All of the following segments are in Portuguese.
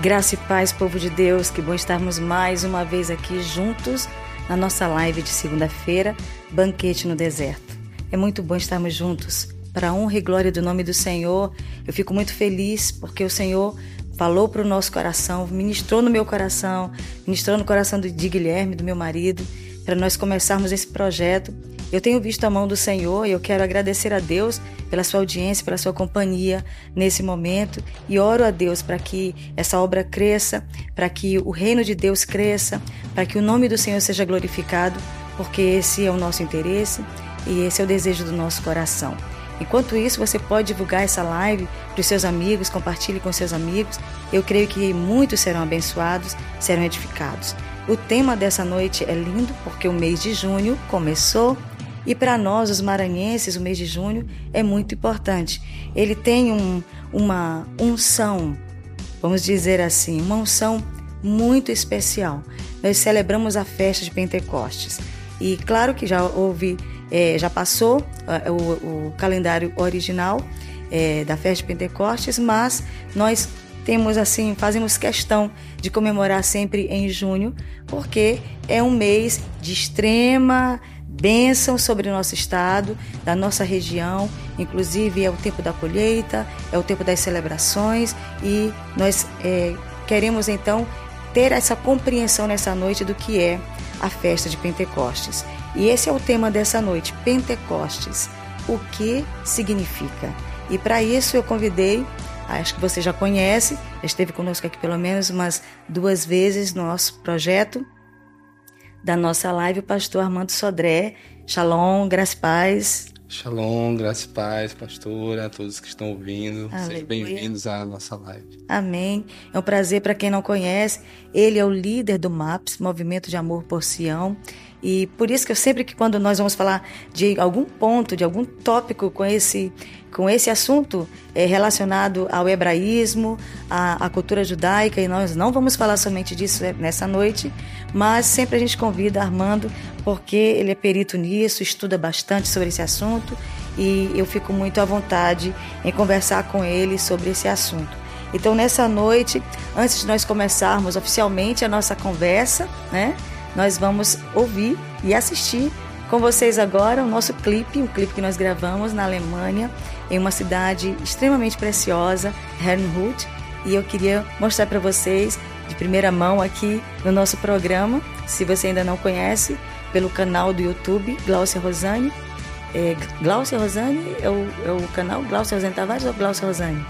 Graça e paz, povo de Deus, que bom estarmos mais uma vez aqui juntos na nossa live de segunda-feira, Banquete no Deserto. É muito bom estarmos juntos para a honra e glória do nome do Senhor. Eu fico muito feliz porque o Senhor falou para o nosso coração, ministrou no meu coração, ministrou no coração de Guilherme, do meu marido, para nós começarmos esse projeto eu tenho visto a mão do Senhor e eu quero agradecer a Deus pela sua audiência, pela sua companhia nesse momento e oro a Deus para que essa obra cresça, para que o reino de Deus cresça, para que o nome do Senhor seja glorificado, porque esse é o nosso interesse e esse é o desejo do nosso coração. Enquanto isso, você pode divulgar essa live para os seus amigos, compartilhe com seus amigos. Eu creio que muitos serão abençoados, serão edificados. O tema dessa noite é lindo porque o mês de junho começou e para nós, os maranhenses, o mês de junho é muito importante. Ele tem um, uma unção, vamos dizer assim, uma unção muito especial. Nós celebramos a festa de Pentecostes. E claro que já houve, é, já passou é, o, o, calendário original é, da festa de Pentecostes, mas nós temos assim, fazemos questão de comemorar sempre em junho, porque é um mês de extrema bênção sobre o nosso estado, da nossa região, inclusive é o tempo da colheita, é o tempo das celebrações e nós é, queremos então ter essa compreensão nessa noite do que é a festa de Pentecostes. E esse é o tema dessa noite, Pentecostes. O que significa? E para isso eu convidei, acho que você já conhece, esteve conosco aqui pelo menos umas duas vezes no nosso projeto da nossa live, o pastor Armando Sodré. Shalom, graça e paz. Shalom, graça e paz, pastora, a todos que estão ouvindo. Aleluia. Sejam bem-vindos à nossa live. Amém. É um prazer para quem não conhece. Ele é o líder do MAPS, Movimento de Amor por Sião. E por isso que eu sempre que quando nós vamos falar de algum ponto, de algum tópico com esse com esse assunto é, relacionado ao hebraísmo, à, cultura judaica, e nós não vamos falar somente disso é, nessa noite, mas sempre a gente convida Armando, porque ele é perito nisso, estuda bastante sobre esse assunto, e eu fico muito à vontade em conversar com ele sobre esse assunto. Então, nessa noite, antes de nós começarmos oficialmente a nossa conversa, né? nós vamos ouvir e assistir com vocês agora o nosso clipe, o clipe que nós gravamos na Alemanha, em uma cidade extremamente preciosa, Herrnhut, e eu queria mostrar para vocês de primeira mão aqui no nosso programa, se você ainda não conhece, pelo canal do YouTube Glaucia Rosane. É, Glaucia Rosane é o, é o canal Glaucia Rosane Tavares ou Glaucia Rosane?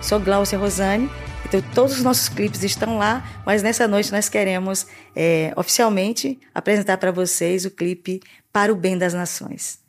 Sou Glaucia Rosane então, todos os nossos clipes estão lá, mas nessa noite nós queremos é, oficialmente apresentar para vocês o clipe Para o Bem das Nações.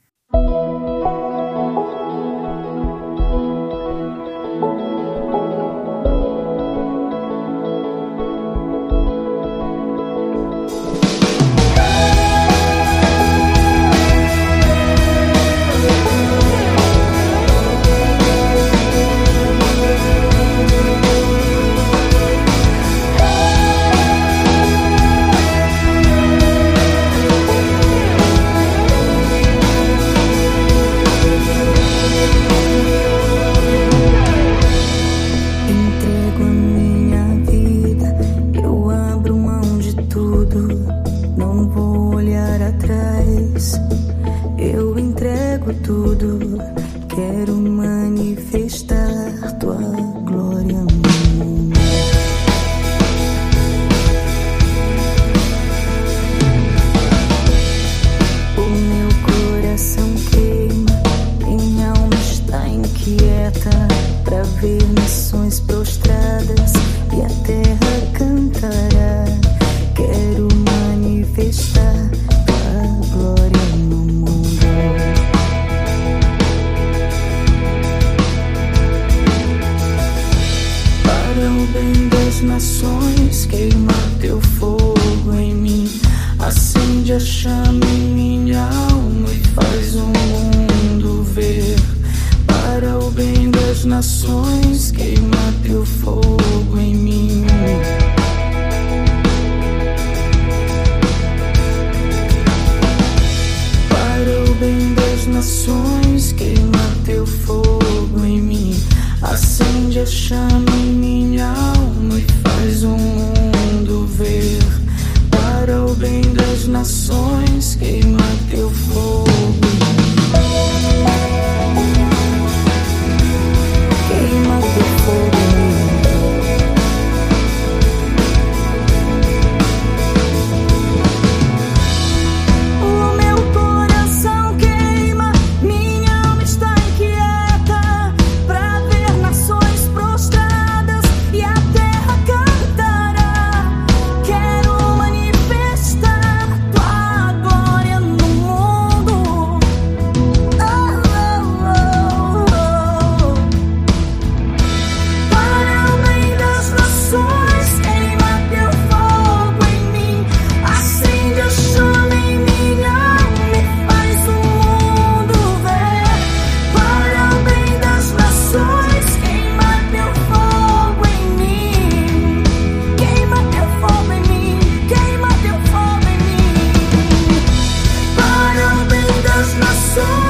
Aleluia!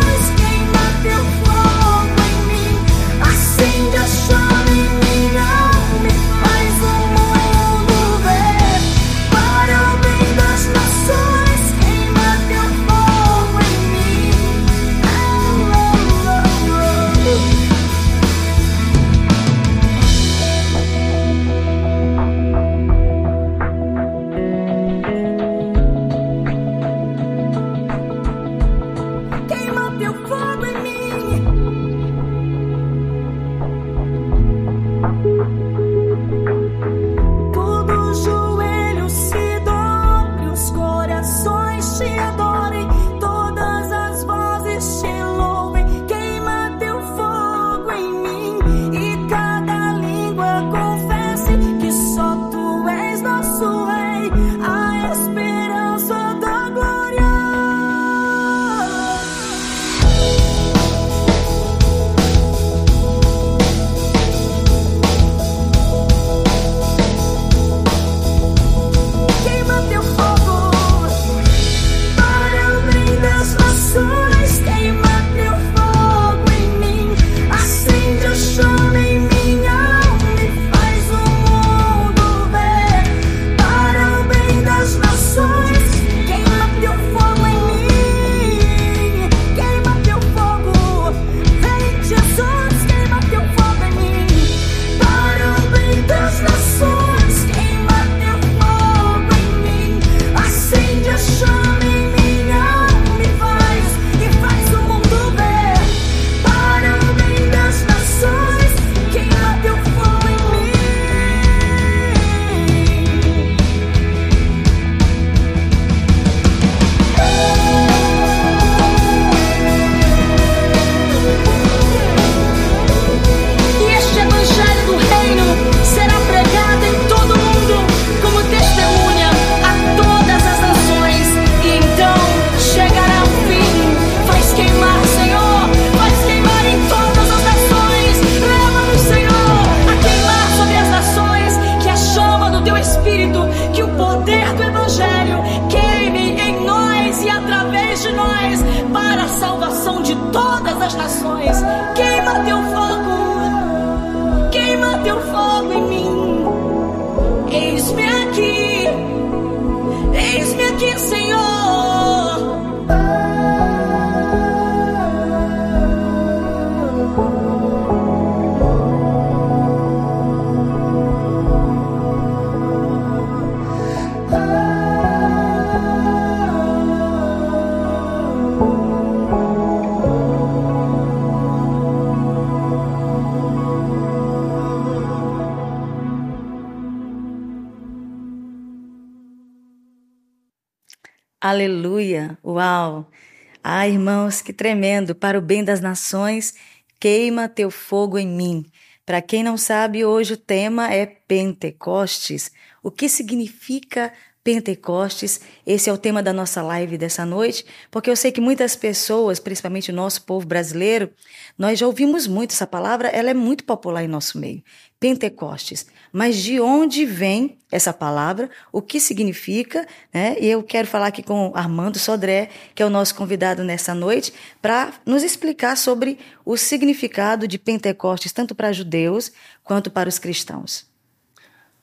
Tremendo! Para o bem das nações, queima teu fogo em mim. Para quem não sabe, hoje o tema é Pentecostes. O que significa Pentecostes. Esse é o tema da nossa live dessa noite, porque eu sei que muitas pessoas, principalmente o nosso povo brasileiro, nós já ouvimos muito essa palavra, ela é muito popular em nosso meio. Pentecostes. Mas de onde vem essa palavra? O que significa? Né? E eu quero falar aqui com Armando Sodré, que é o nosso convidado nessa noite, para nos explicar sobre o significado de Pentecostes, tanto para judeus quanto para os cristãos.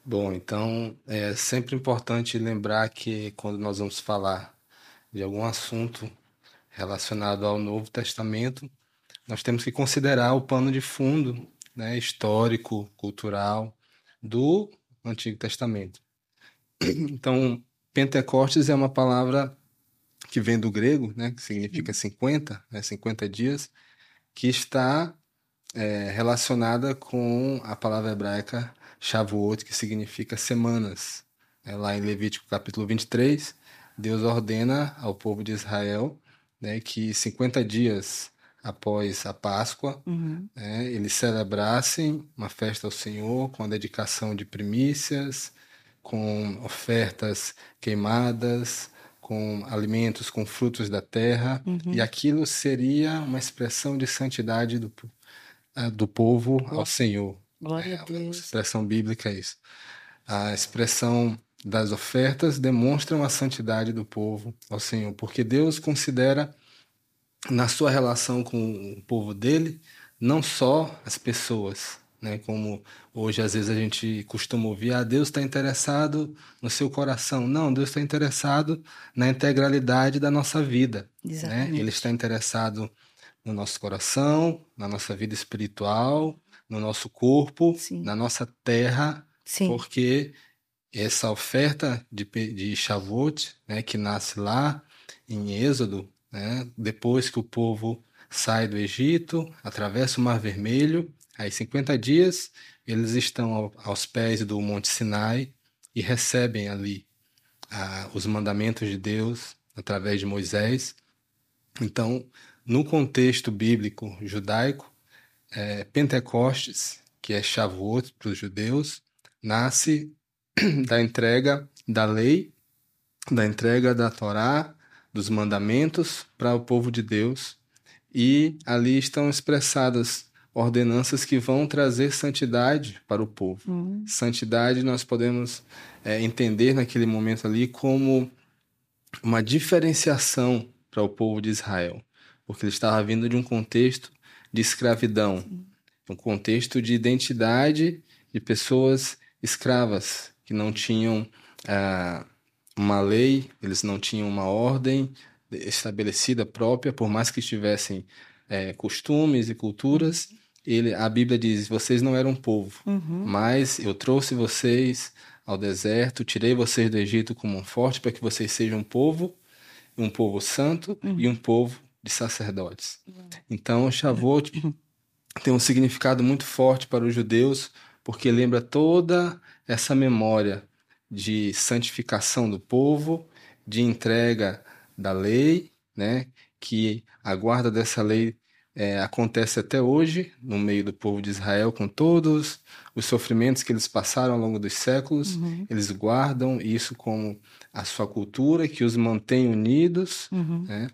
Bom, então é sempre importante lembrar que quando nós vamos falar de algum assunto relacionado ao Novo Testamento, nós temos que considerar o pano de fundo né, histórico, cultural do Antigo Testamento. Então, Pentecostes é uma palavra que vem do grego, né, que significa 50, né, 50 dias, que está é, relacionada com a palavra hebraica Shavuot, que significa semanas. É, lá em Levítico capítulo 23, Deus ordena ao povo de Israel né, que 50 dias após a Páscoa, uhum. né, eles celebrassem uma festa ao Senhor com a dedicação de primícias, com ofertas queimadas, com alimentos, com frutos da terra, uhum. e aquilo seria uma expressão de santidade do, uh, do povo ao Senhor. Glória é, a Deus. A expressão bíblica é isso. A expressão das ofertas demonstra a santidade do povo ao Senhor, porque Deus considera na sua relação com o povo dele, não só as pessoas, né? Como hoje às vezes a gente costuma ouvir, ah, Deus está interessado no seu coração. Não, Deus está interessado na integralidade da nossa vida. Né? Ele está interessado no nosso coração, na nossa vida espiritual, no nosso corpo, Sim. na nossa terra, Sim. porque essa oferta de, de Shavuot, né, que nasce lá em Êxodo, né? Depois que o povo sai do Egito, atravessa o Mar Vermelho, aí 50 dias eles estão ao, aos pés do Monte Sinai e recebem ali ah, os mandamentos de Deus através de Moisés. Então, no contexto bíblico judaico, é, Pentecostes, que é Shavuot para os judeus, nasce da entrega da lei, da entrega da Torá dos mandamentos para o povo de Deus, e ali estão expressadas ordenanças que vão trazer santidade para o povo. Uhum. Santidade nós podemos é, entender naquele momento ali como uma diferenciação para o povo de Israel, porque ele estava vindo de um contexto de escravidão, Sim. um contexto de identidade de pessoas escravas que não tinham ah, uma lei, eles não tinham uma ordem estabelecida própria, por mais que tivessem é, costumes e culturas. Ele, a Bíblia diz: vocês não eram povo, uhum. mas eu trouxe vocês ao deserto, tirei vocês do Egito como um forte para que vocês sejam um povo, um povo santo uhum. e um povo de sacerdotes. Uhum. Então, Shavuot tem um significado muito forte para os judeus, porque lembra toda essa memória de santificação do povo, de entrega da lei, né? Que a guarda dessa lei é, acontece até hoje no meio do povo de Israel, com todos os sofrimentos que eles passaram ao longo dos séculos, uhum. eles guardam isso como a sua cultura, que os mantém unidos, uhum. né?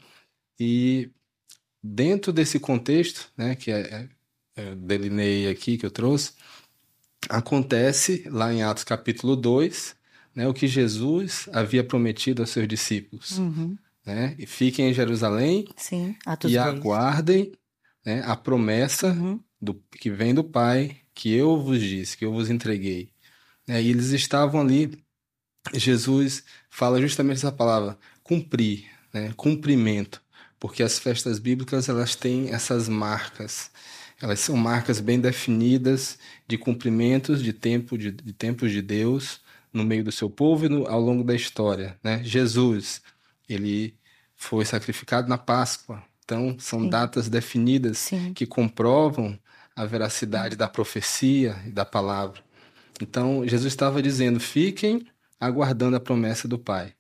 E dentro desse contexto, né, que é, é, eu delineei aqui, que eu trouxe, acontece lá em Atos capítulo 2, né, o que Jesus havia prometido aos seus discípulos. Uhum. Né? E fiquem em Jerusalém Sim, e aguardem né, a promessa uhum. do, que vem do Pai, que eu vos disse, que eu vos entreguei. Né? E eles estavam ali, Jesus fala justamente essa palavra, cumprir, né? cumprimento, porque as festas bíblicas elas têm essas marcas, elas são marcas bem definidas de cumprimentos de tempo de, de tempos de Deus, no meio do seu povo e no, ao longo da história. Né? Jesus, ele foi sacrificado na Páscoa. Então, são Sim. datas definidas Sim. que comprovam a veracidade da profecia e da palavra. Então, Jesus estava dizendo: fiquem aguardando a promessa do Pai.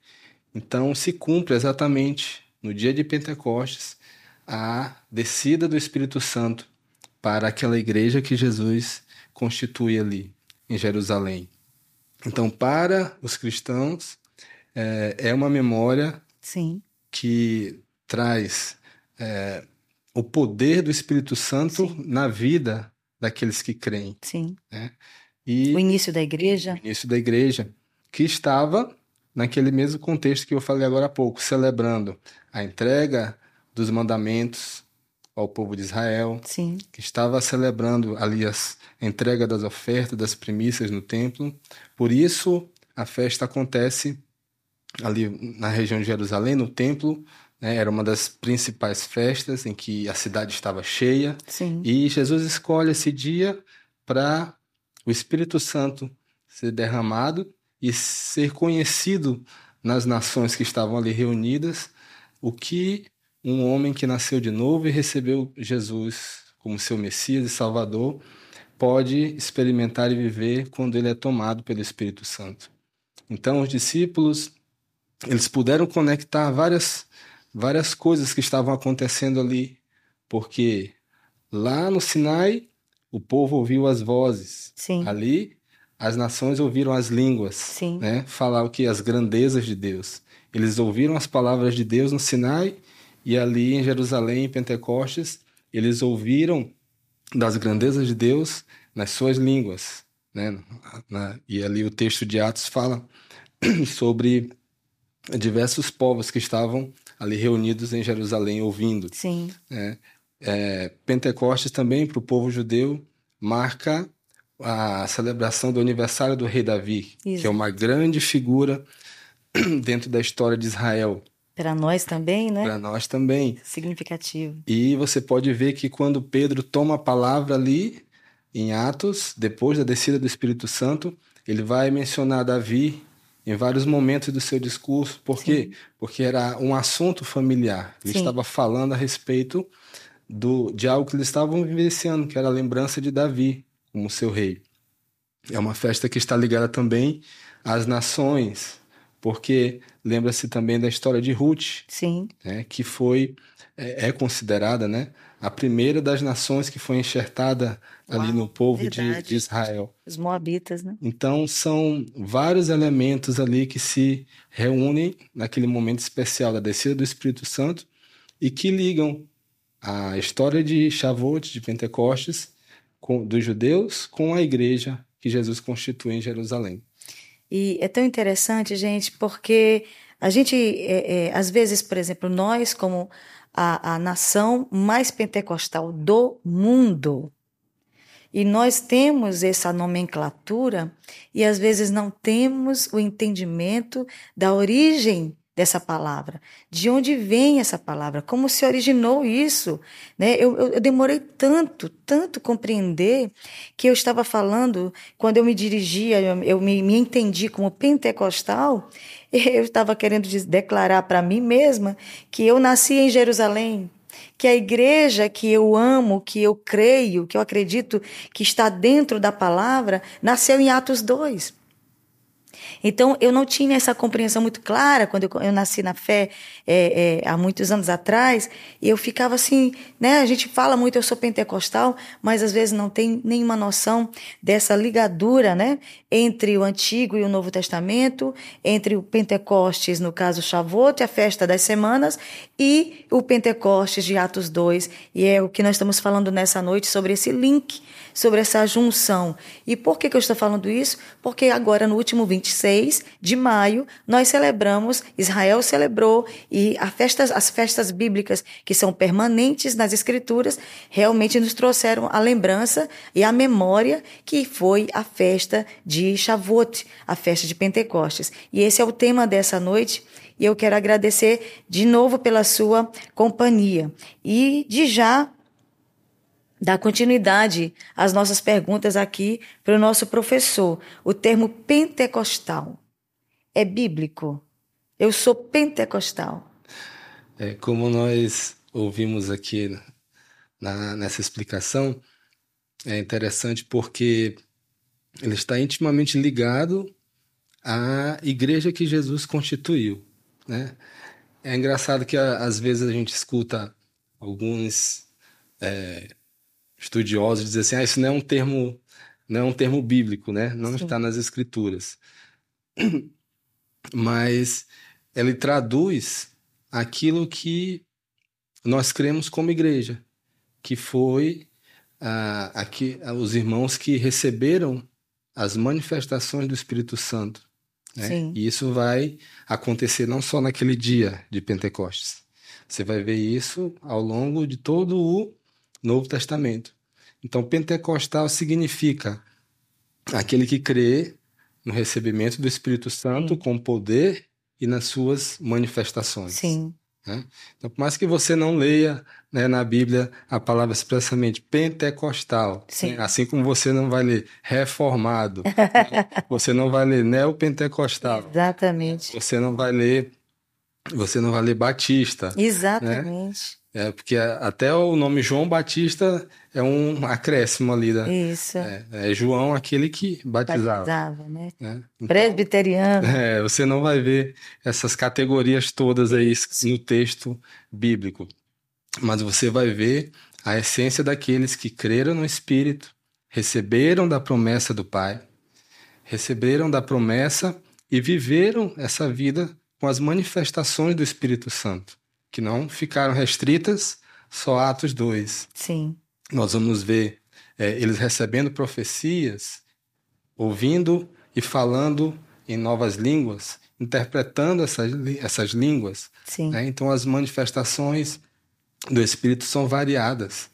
Então, se cumpre exatamente no dia de Pentecostes a descida do Espírito Santo para aquela igreja que Jesus constitui ali em Jerusalém. Então, para os cristãos, é, é uma memória Sim. que traz é, o poder do Espírito Santo Sim. na vida daqueles que creem. Sim. Né? E o início da igreja. O início da igreja, que estava naquele mesmo contexto que eu falei agora há pouco, celebrando a entrega dos mandamentos ao povo de Israel, Sim. que estava celebrando ali a entrega das ofertas, das primícias no templo. Por isso, a festa acontece ali na região de Jerusalém, no templo, né, era uma das principais festas em que a cidade estava cheia. Sim. E Jesus escolhe esse dia para o Espírito Santo ser derramado e ser conhecido nas nações que estavam ali reunidas, o que um homem que nasceu de novo e recebeu Jesus como seu Messias e Salvador pode experimentar e viver quando ele é tomado pelo Espírito Santo. Então, os discípulos, eles puderam conectar várias, várias coisas que estavam acontecendo ali, porque lá no Sinai, o povo ouviu as vozes. Sim. Ali, as nações ouviram as línguas, Sim. né? Falar o que as grandezas de Deus. Eles ouviram as palavras de Deus no Sinai e ali em Jerusalém, em Pentecostes, eles ouviram das grandezas de Deus nas suas línguas, né? E ali o texto de Atos fala sobre diversos povos que estavam ali reunidos em Jerusalém ouvindo Sim. né? É, Pentecostes também para o povo judeu marca a celebração do aniversário do rei Davi, Isso. que é uma grande figura dentro da história de Israel. Para nós também, né? Para nós também. Significativo. E você pode ver que quando Pedro toma a palavra ali em Atos, depois da descida do Espírito Santo, ele vai mencionar Davi em vários momentos do seu discurso. Por quê? Porque era um assunto familiar. Ele Sim. estava falando a respeito do, de algo que eles estavam vivenciando, que era a lembrança de Davi como seu rei. É uma festa que está ligada também às nações, porque lembra-se também da história de Ruth, Sim. né, que foi é, é considerada né, a primeira das nações que foi enxertada ali Uau, no povo de, de Israel. Os moabitas, né? Então são vários elementos ali que se reúnem naquele momento especial da descida do Espírito Santo e que ligam a história de Shavuot, de Pentecostes, com, dos judeus com a igreja que Jesus constitui em Jerusalém. E é tão interessante, gente, porque a gente, é, é, às vezes, por exemplo, nós, como a, a nação mais pentecostal do mundo, e nós temos essa nomenclatura e às vezes não temos o entendimento da origem dessa palavra, de onde vem essa palavra, como se originou isso, né? Eu, eu, eu demorei tanto, tanto compreender que eu estava falando quando eu me dirigia, eu, eu me, me entendi como pentecostal, eu estava querendo declarar para mim mesma que eu nasci em Jerusalém, que a igreja que eu amo, que eu creio, que eu acredito que está dentro da palavra, nasceu em Atos 2. Então, eu não tinha essa compreensão muito clara quando eu, eu nasci na fé é, é, há muitos anos atrás. E eu ficava assim, né? A gente fala muito, eu sou pentecostal, mas às vezes não tem nenhuma noção dessa ligadura, né? Entre o Antigo e o Novo Testamento, entre o Pentecostes, no caso Shavuot, a festa das semanas, e o Pentecostes de Atos 2. E é o que nós estamos falando nessa noite sobre esse link, sobre essa junção. E por que, que eu estou falando isso? Porque agora, no último 26 de maio, nós celebramos, Israel celebrou, e festas, as festas bíblicas, que são permanentes nas Escrituras, realmente nos trouxeram a lembrança e a memória que foi a festa de Shavuot, a festa de Pentecostes. E esse é o tema dessa noite. E eu quero agradecer de novo pela sua companhia. E de já dar continuidade às nossas perguntas aqui para o nosso professor. O termo pentecostal é bíblico? Eu sou pentecostal. É, como nós ouvimos aqui na, nessa explicação, é interessante porque ele está intimamente ligado à igreja que Jesus constituiu. Né? É engraçado que às vezes a gente escuta alguns é, estudiosos dizer assim, ah, isso não é um termo, não é um termo bíblico, né? Não Sim. está nas escrituras. Mas ele traduz aquilo que nós cremos como igreja, que foi ah, aqui, ah, os irmãos que receberam as manifestações do Espírito Santo. Né? E isso vai acontecer não só naquele dia de Pentecostes. Você vai ver isso ao longo de todo o Novo Testamento. Então, pentecostal significa aquele que crê no recebimento do Espírito Santo Sim. com poder e nas suas manifestações. Sim. Né? Então, por mais que você não leia né, na Bíblia a palavra expressamente pentecostal, né? assim como você não vai ler reformado, né? você não vai ler neopentecostal, Exatamente. você não vai ler, você não vai ler batista, Exatamente. É porque até o nome João Batista é um acréscimo ali da, Isso. é, é João aquele que batizava. Batizava, né? né? Então, Presbiteriano. é, você não vai ver essas categorias todas aí no texto bíblico, mas você vai ver a essência daqueles que creram no Espírito, receberam da promessa do Pai, receberam da promessa e viveram essa vida com as manifestações do Espírito Santo, que não ficaram restritas só a Atos 2. Sim. Nós vamos ver é, eles recebendo profecias, ouvindo e falando em novas línguas, interpretando essas, essas línguas. Sim. né? Então, as manifestações do Espírito são variadas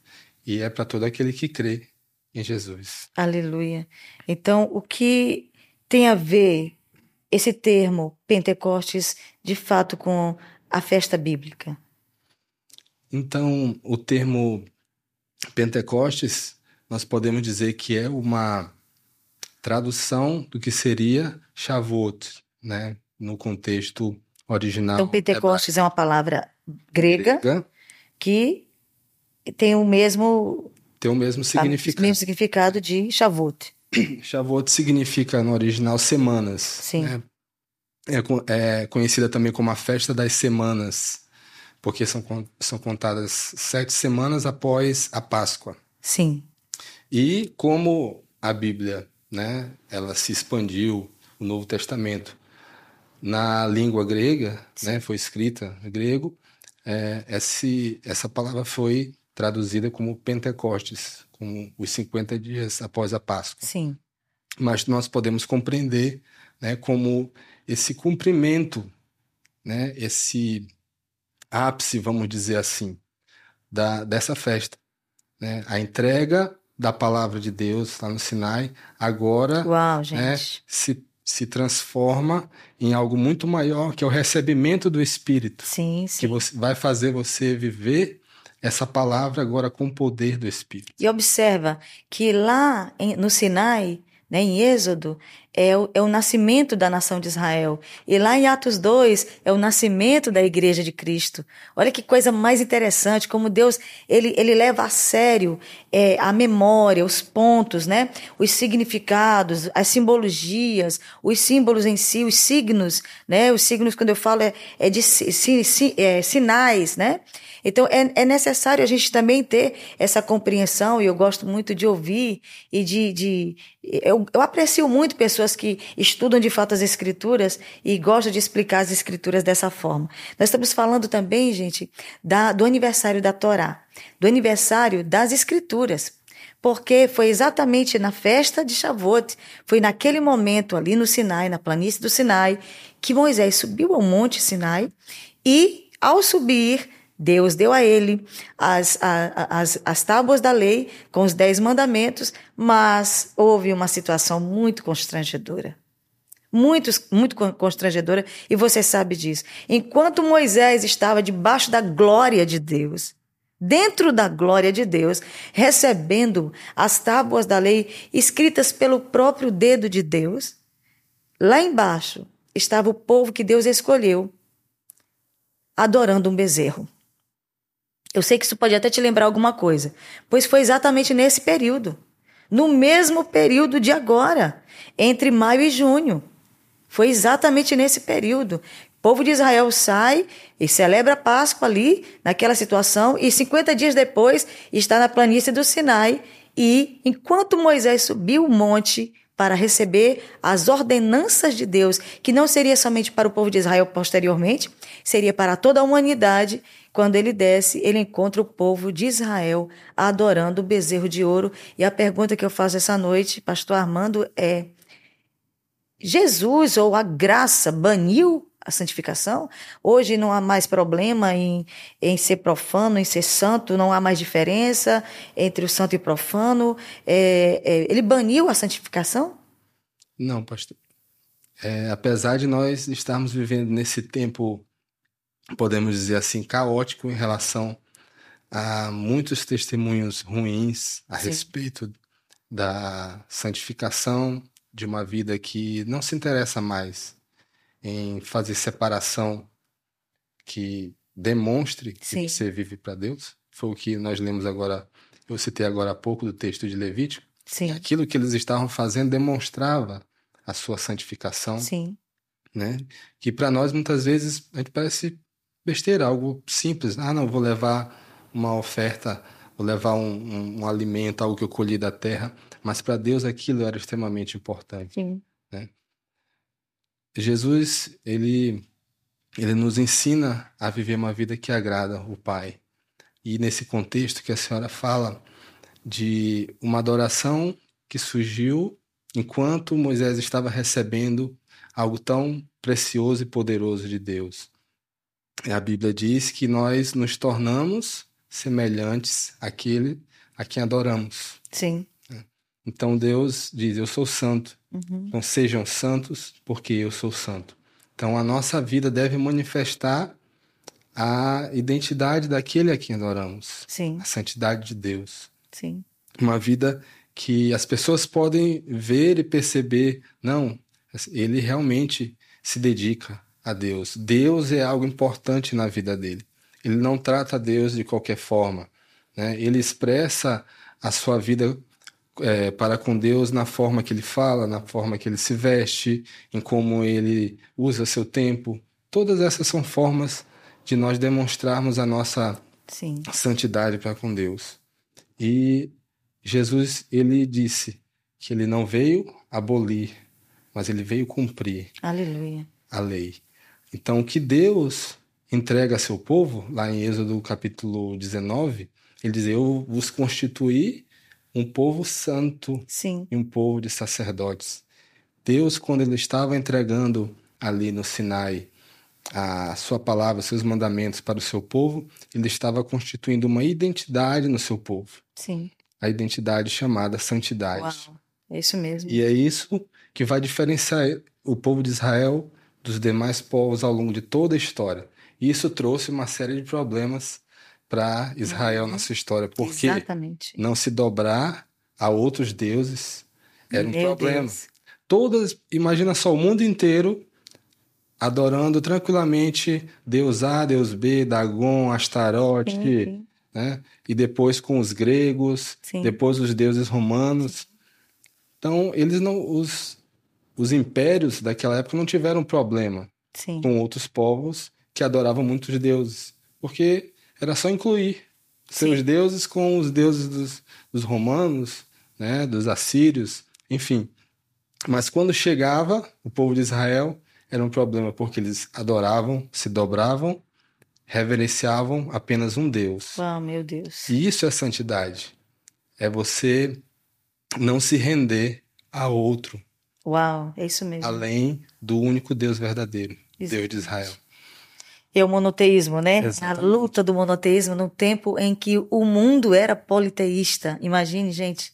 e é para todo aquele que crê em Jesus. Aleluia. Então, o que tem a ver esse termo Pentecostes de fato com a festa bíblica? Então, o termo Pentecostes, nós podemos dizer que é uma tradução do que seria Shavuot, né? No contexto original. Então, Pentecostes é uma palavra grega grega, que tem o mesmo, tem o mesmo significado. mesmo significado de Shavuot. Shavuot significa no original semanas. Sim. né? É, é conhecida também como a festa das semanas, porque são, são contadas sete semanas após a Páscoa. Sim. E como a Bíblia, né, ela se expandiu, o Novo Testamento, na língua grega, né, foi escrita em grego, é, esse, essa palavra foi traduzida como Pentecostes, como os 50 dias após a Páscoa. Sim. Mas nós podemos compreender né, como esse cumprimento, né, esse ápice, vamos dizer assim, da, dessa festa. Né? A entrega da palavra de Deus lá no Sinai, agora Uau, né, se, se transforma em algo muito maior, que é o recebimento do Espírito, Sim, que sim. você, vai fazer você viver essa palavra agora com o poder do Espírito. E observa que lá no Sinai, né, em Êxodo, é o, é o nascimento da nação de Israel. E lá em Atos 2 é o nascimento da igreja de Cristo. Olha que coisa mais interessante, como Deus ele, ele leva a sério é, a memória, os pontos, né, os significados, as simbologias, os símbolos em si, os signos, né, os signos quando eu falo é, é de si- si- é, sinais, né? Então, é, é necessário a gente também ter essa compreensão, e eu gosto muito de ouvir e de. de eu, eu aprecio muito pessoas que estudam de fato as escrituras e gostam de explicar as escrituras dessa forma. Nós estamos falando também, gente, da, do aniversário da Torá, do aniversário das escrituras. Porque foi exatamente na festa de Shavuot, foi naquele momento ali no Sinai, na planície do Sinai, que Moisés subiu ao monte Sinai e, ao subir, Deus deu a ele as, a- as, as tábuas da lei com os dez mandamentos, mas houve uma situação muito constrangedora. Muito, muito con- constrangedora, e você sabe disso. Enquanto Moisés estava debaixo da glória de Deus, dentro da glória de Deus, recebendo as tábuas da lei escritas pelo próprio dedo de Deus, lá embaixo estava o povo que Deus escolheu, adorando um bezerro. Eu sei que isso pode até te lembrar alguma coisa, pois foi exatamente nesse período, no mesmo período de agora, entre maio e junho. Foi exatamente nesse período. O povo de Israel sai e celebra a Páscoa ali, naquela situação, e 50 dias depois está na planície do Sinai. E enquanto Moisés subiu o monte para receber as ordenanças de Deus, que não seria somente para o povo de Israel posteriormente, seria para toda a humanidade. Quando ele desce, ele encontra o povo de Israel adorando o bezerro de ouro. E a pergunta que eu faço essa noite, pastor Armando, é: Jesus ou a graça baniu a santificação? Hoje não há mais problema em, em ser profano, em ser santo, não há mais diferença entre o santo e o profano. É, é, ele baniu a santificação? Não, pastor. é, apesar de nós estarmos vivendo nesse tempo, podemos dizer assim, caótico em relação a muitos testemunhos ruins a Sim. respeito da santificação de uma vida que não se interessa mais em fazer separação que demonstre que Sim. você vive para Deus. Foi o que nós lemos agora, eu citei agora há pouco do texto de Levítico. Sim, Aquilo que eles estavam fazendo demonstrava a sua santificação, sim, né? Que para nós muitas vezes a gente parece besteira, algo simples. Ah, não, vou levar uma oferta, vou levar um, um- um alimento, algo que eu colhi da terra. Mas para Deus aquilo era extremamente importante. sim. Jesus, ele, ele nos ensina a viver uma vida que agrada o Pai. E nesse contexto que a senhora fala de uma adoração que surgiu enquanto Moisés estava recebendo algo tão precioso e poderoso de Deus. E a Bíblia diz que nós nos tornamos semelhantes àquele a quem adoramos. Sim. Então Deus diz: Eu sou santo. Uhum. Então sejam santos, porque eu sou santo. Então a nossa vida deve manifestar a identidade daquele a quem adoramos, Sim, a santidade de Deus. sim. Uma vida que as pessoas podem ver e perceber, não, ele realmente se dedica a Deus. Deus é algo importante na vida dele. Ele não trata Deus de qualquer forma. Né? Ele expressa a sua vida é, para com Deus na forma que ele fala, na forma que ele se veste, em como ele usa seu tempo. Todas essas são formas de nós demonstrarmos a nossa Sim, santidade para com Deus. E Jesus, ele disse que ele não veio abolir, mas ele veio cumprir aleluia. a lei. Então, o que Deus entrega a seu povo, lá em Êxodo capítulo 19, ele diz: Eu vos constituí um povo santo Sim, e um povo de sacerdotes. Deus, quando ele estava entregando ali no Sinai a sua palavra, seus mandamentos para o seu povo, ele estava constituindo uma identidade no seu povo, sim. a identidade chamada santidade. Uau. É isso mesmo. E é isso que vai diferenciar o povo de Israel dos demais povos ao longo de toda a história. E isso trouxe uma série de problemas para Israel Uhum. na sua história, porque Exatamente. não se dobrar a outros deuses era um Meu problema. Deus. Todas, imagina só, o mundo inteiro adorando tranquilamente Deus A, Deus B, Dagon, Astarote, Sim, sim. né? E depois com os gregos, Sim. depois os deuses romanos. Então, eles não os os impérios daquela época não tiveram problema Sim. com outros povos que adoravam muitos deuses, porque era só incluir seus Sim. deuses com os deuses dos, dos romanos, né, dos assírios, enfim. Mas quando chegava o povo de Israel, era um problema porque eles adoravam, se dobravam, reverenciavam apenas um Deus. Uau, meu Deus. E isso é santidade. É você não se render a outro, Uau, é isso mesmo. além do único Deus verdadeiro, Deus de Israel. É o monoteísmo, né? A Exatamente. luta do monoteísmo no tempo em que o mundo era politeísta. Imagine, gente,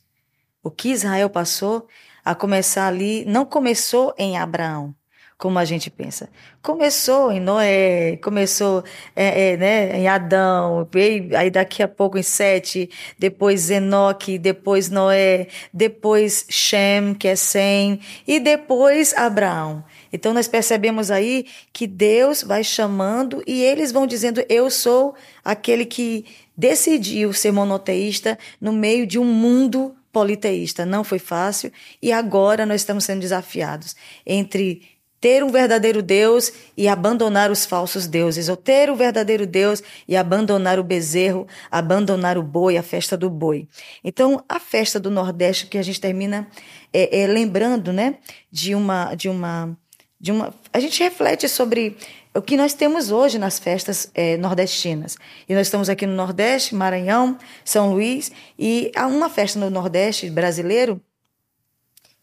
o que Israel passou a começar ali, não começou em Abraão, como a gente pensa. Começou em Noé, começou é, é, né, em Adão, aí daqui a pouco em Sete, depois Enoque, depois Noé, depois Shem, que é Sem, e depois Abraão. Então nós percebemos aí que Deus vai chamando e eles vão dizendo: Eu sou aquele que decidiu ser monoteísta no meio de um mundo politeísta. Não foi fácil e agora nós estamos sendo desafiados entre ter um verdadeiro Deus e abandonar os falsos deuses, ou ter o verdadeiro Deus e abandonar o bezerro, abandonar o boi, a festa do boi. Então, a festa do Nordeste que a gente termina é, é, lembrando, né, de uma, de uma, de uma, a gente reflete sobre o que nós temos hoje nas festas é, nordestinas. E nós estamos aqui no Nordeste, Maranhão, São Luís, e há uma festa no Nordeste brasileiro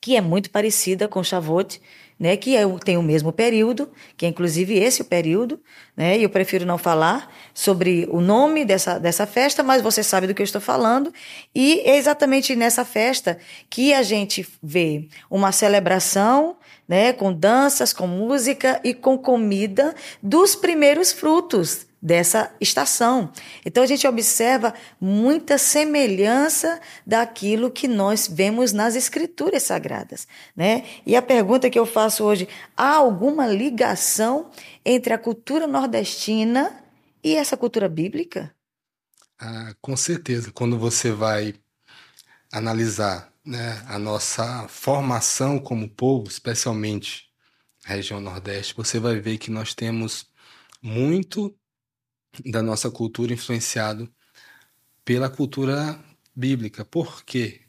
que é muito parecida com o Chavote, né, que é, tem o mesmo período, que é inclusive esse o período, né, e eu prefiro não falar sobre o nome dessa, dessa festa, mas você sabe do que eu estou falando, e é exatamente nessa festa que a gente vê uma celebração né? Com danças, com música e com comida dos primeiros frutos dessa estação. Então a gente observa muita semelhança daquilo que nós vemos nas escrituras sagradas, né? E a pergunta que eu faço hoje, há alguma ligação entre a cultura nordestina e essa cultura bíblica? Ah, com certeza. Quando você vai analisar né, a nossa formação como povo, especialmente região Nordeste, você vai ver que nós temos muito da nossa cultura influenciado pela cultura bíblica. Por quê?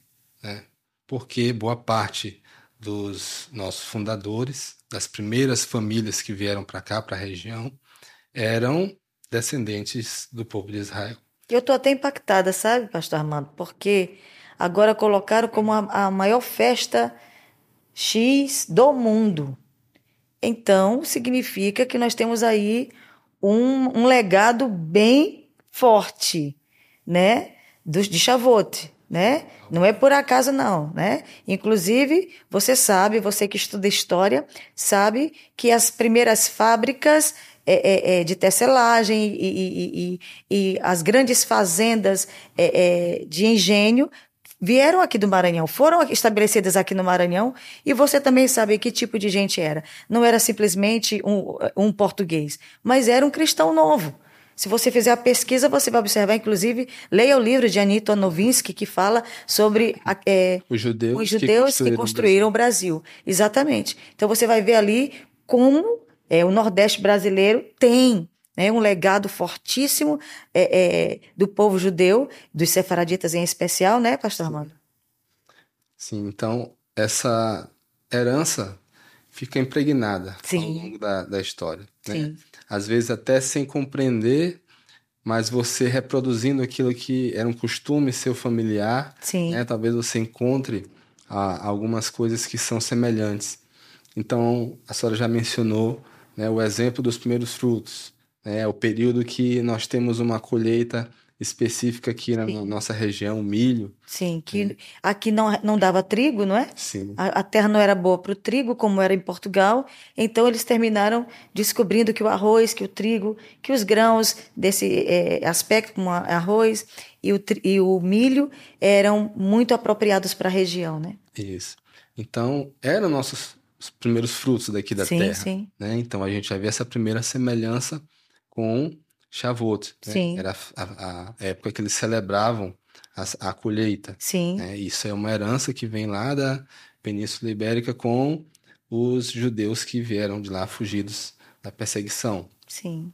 Né? Porque boa parte dos nossos fundadores, das primeiras famílias que vieram para cá, para a região, eram descendentes do povo de Israel. Eu estou até impactada, sabe, pastor Armando? Porque agora colocaram como a, a maior festa X do mundo. Então, significa que nós temos aí um, um legado bem forte, né? Dos, de Chavote, né? Não é por acaso, não, né? Inclusive, você sabe, você que estuda história, sabe que as primeiras fábricas é, é, é de tecelagem e, e, e, e, as grandes fazendas é, é, de engenho vieram aqui do Maranhão, foram estabelecidas aqui no Maranhão, e você também sabe que tipo de gente era. Não era simplesmente um, um português, mas era um cristão novo. Se você fizer a pesquisa, você vai observar, inclusive, leia o livro de Anita Novinsky, que fala sobre é, os judeus, os judeus que construíram, que construíram o Brasil. Brasil. Exatamente. Então você vai ver ali como é, o Nordeste brasileiro tem né, um legado fortíssimo é, é, do povo judeu, dos sefaraditas em especial, né, pastor Armando? Sim, então essa herança fica impregnada Sim. ao longo da, da história. Né? Às vezes até sem compreender, mas você reproduzindo aquilo que era um costume seu familiar, né? talvez você encontre ah, algumas coisas que são semelhantes. Então, a senhora já mencionou né, o exemplo dos primeiros frutos. É o período que nós temos uma colheita específica aqui na Sim. nossa região, o milho. Sim, que é. aqui não, não dava trigo, não é? Sim. A, a terra não era boa para o trigo, como era em Portugal. Então eles terminaram descobrindo que o arroz, que o trigo, que os grãos desse é, aspecto, como arroz e o, e o milho, eram muito apropriados para a região, né? Isso. Então, eram nossos os primeiros frutos daqui da sim, terra. Sim. Né? Então a gente já vê essa primeira semelhança com Shavuot. Né? Era a, a, época que eles celebravam a, a colheita. Sim. Né? Isso é uma herança que vem lá da Península Ibérica com os judeus que vieram de lá fugidos da perseguição. Sim.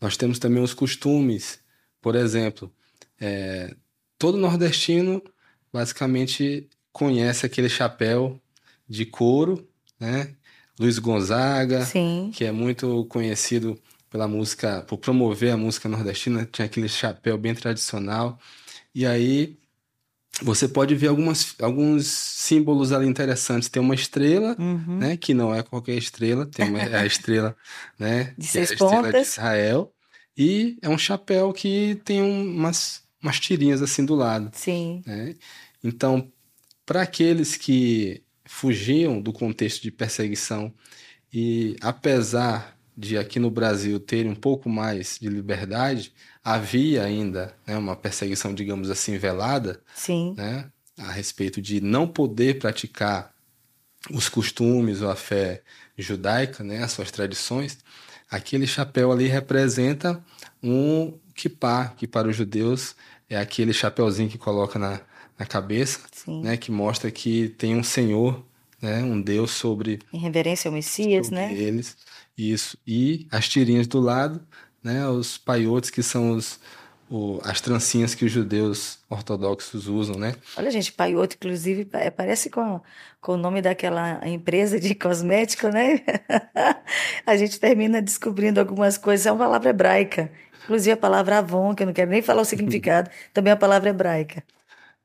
Nós temos também os costumes. Por exemplo, é, todo nordestino basicamente conhece aquele chapéu de couro, né? Luiz Gonzaga, Sim. que é muito conhecido pela música, por promover a música nordestina, tinha aquele chapéu bem tradicional. E aí você pode ver algumas, alguns símbolos ali interessantes. Tem uma estrela, uhum. né, que não é qualquer estrela, tem uma, é a estrela, né, de seis é pontas. de Israel. E é um chapéu que tem umas, umas tirinhas assim do lado. Sim. Né? Então, para aqueles que fugiam do contexto de perseguição e apesar de aqui no Brasil terem um pouco mais de liberdade, havia ainda né, uma perseguição, digamos assim, velada, Sim. Né, a respeito de não poder praticar os costumes ou a fé judaica, né, as suas tradições. Aquele chapéu ali representa um kippah, que para os judeus é aquele chapéuzinho que coloca na, na cabeça, né, que mostra que tem um Senhor, né, um Deus sobre em reverência ao Messias, né? Eles, isso. E as tirinhas do lado, né, os paiotes que são os o, as trancinhas que os judeus ortodoxos usam, né? Olha, gente, paiote, inclusive, parece com, com o nome daquela empresa de cosmético, né? a gente termina descobrindo algumas coisas. É uma palavra hebraica. Inclusive a palavra Avon, que eu não quero nem falar o significado, também é uma palavra hebraica.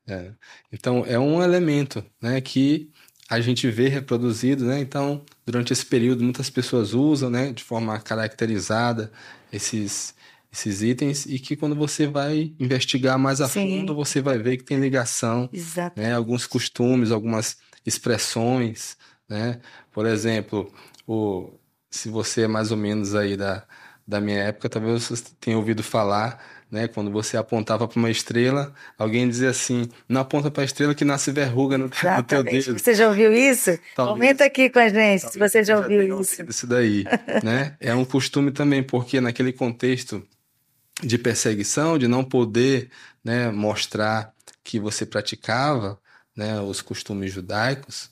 É. Então, é um elemento né, que a gente vê reproduzido, né? Então, durante esse período, muitas pessoas usam, né, de forma caracterizada esses esses itens e que quando você vai investigar mais a Sim. fundo, você vai ver que tem ligação, Exato. né, alguns costumes, algumas expressões, né? Por exemplo, o, se você é mais ou menos aí da, da minha época, talvez você tenha ouvido falar, né? Quando você apontava para uma estrela, alguém dizia assim: não aponta para a estrela que nasce verruga no, teu- no teu dedo. Você já ouviu isso? Talvez. Comenta aqui com a gente se você já ouviu isso. Isso daí, né? É um costume também, porque naquele contexto de perseguição, de não poder, né, mostrar que você praticava, né, os costumes judaicos,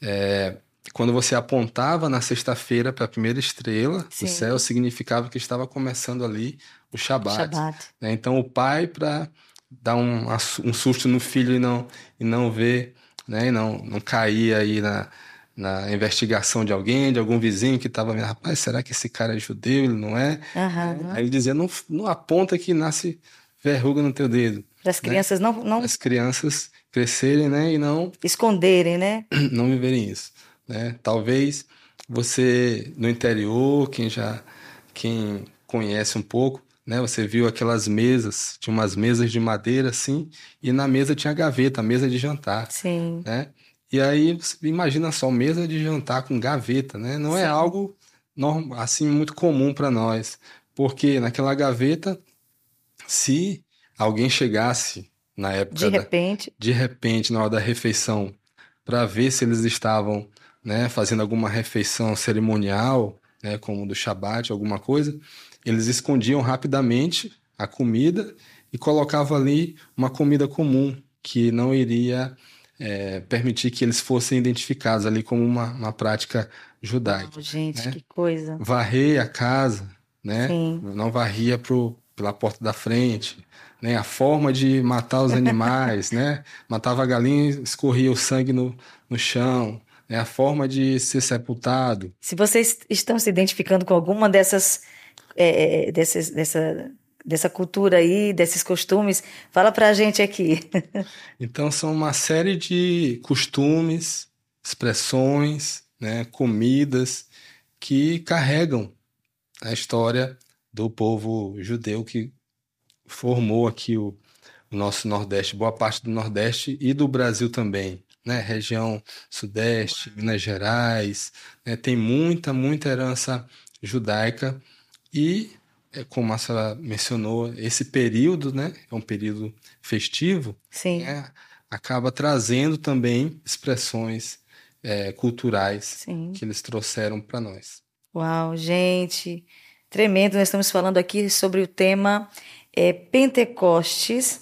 é, quando você apontava na sexta-feira para a primeira estrela Sim. do céu, significava que estava começando ali o Shabat. Shabat. né? Então o pai para dar um, um susto no filho e não e não ver, né, e não não cair aí na na investigação de alguém, de algum vizinho que estava vendo, rapaz, será que esse cara é judeu? Ele não é? Aham. Aí ele dizia, não, não aponta que nasce verruga no teu dedo. Para as crianças não, não As crianças crescerem, né, e não esconderem, né? não viverem isso, né? Talvez você no interior, quem já quem conhece um pouco, né, você viu aquelas mesas, tinha umas mesas de madeira assim, e na mesa tinha gaveta, mesa de jantar, Sim. né? E aí imagina só, mesa de jantar com gaveta, né? Não é Sim. algo norm- assim muito comum para nós, porque naquela gaveta, se alguém chegasse na época De da- repente, de repente, na hora da refeição, para ver se eles estavam né, fazendo alguma refeição cerimonial, né, como do Shabat, alguma coisa, eles escondiam rapidamente a comida e colocavam ali uma comida comum, que não iria é, permitir que eles fossem identificados ali como uma, uma prática judaica. Oh, gente, né? que coisa. Varrer a casa, né? Sim. Não varria pro, pela porta da frente, né? A forma de matar os animais, né? Matava a galinha, escorria o sangue no, no chão, né? A forma de ser sepultado. Se vocês estão se identificando com alguma dessas, é, dessas dessa, dessa cultura aí, desses costumes, fala pra gente aqui. Então são uma série de costumes, expressões, né? Comidas que carregam a história do povo judeu que formou aqui o, o nosso Nordeste, boa parte do Nordeste e do Brasil também, né? Região Sudeste, Minas Gerais, né? Tem muita, muita herança judaica e, é, como a senhora mencionou, esse período, né? É um período festivo, Sim, né? Acaba trazendo também expressões é, culturais sim. que eles trouxeram para nós. Uau, gente, tremendo. Nós estamos falando aqui sobre o tema é, Pentecostes.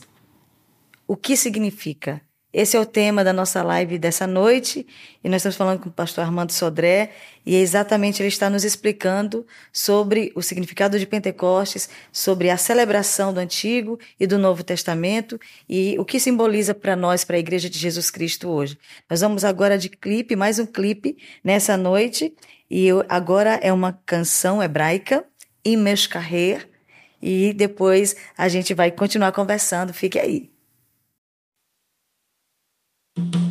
O que significa? Esse é o tema da nossa live dessa noite e nós estamos falando com o pastor Armando Sodré e é exatamente ele está nos explicando sobre o significado de Pentecostes, sobre a celebração do Antigo e do Novo Testamento e o que simboliza para nós, para a Igreja de Jesus Cristo hoje. Nós vamos agora de clipe, mais um clipe nessa noite e eu- agora é uma canção hebraica, Imeshkaher, e depois a gente vai continuar conversando. Fique aí. Thank you.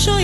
deixou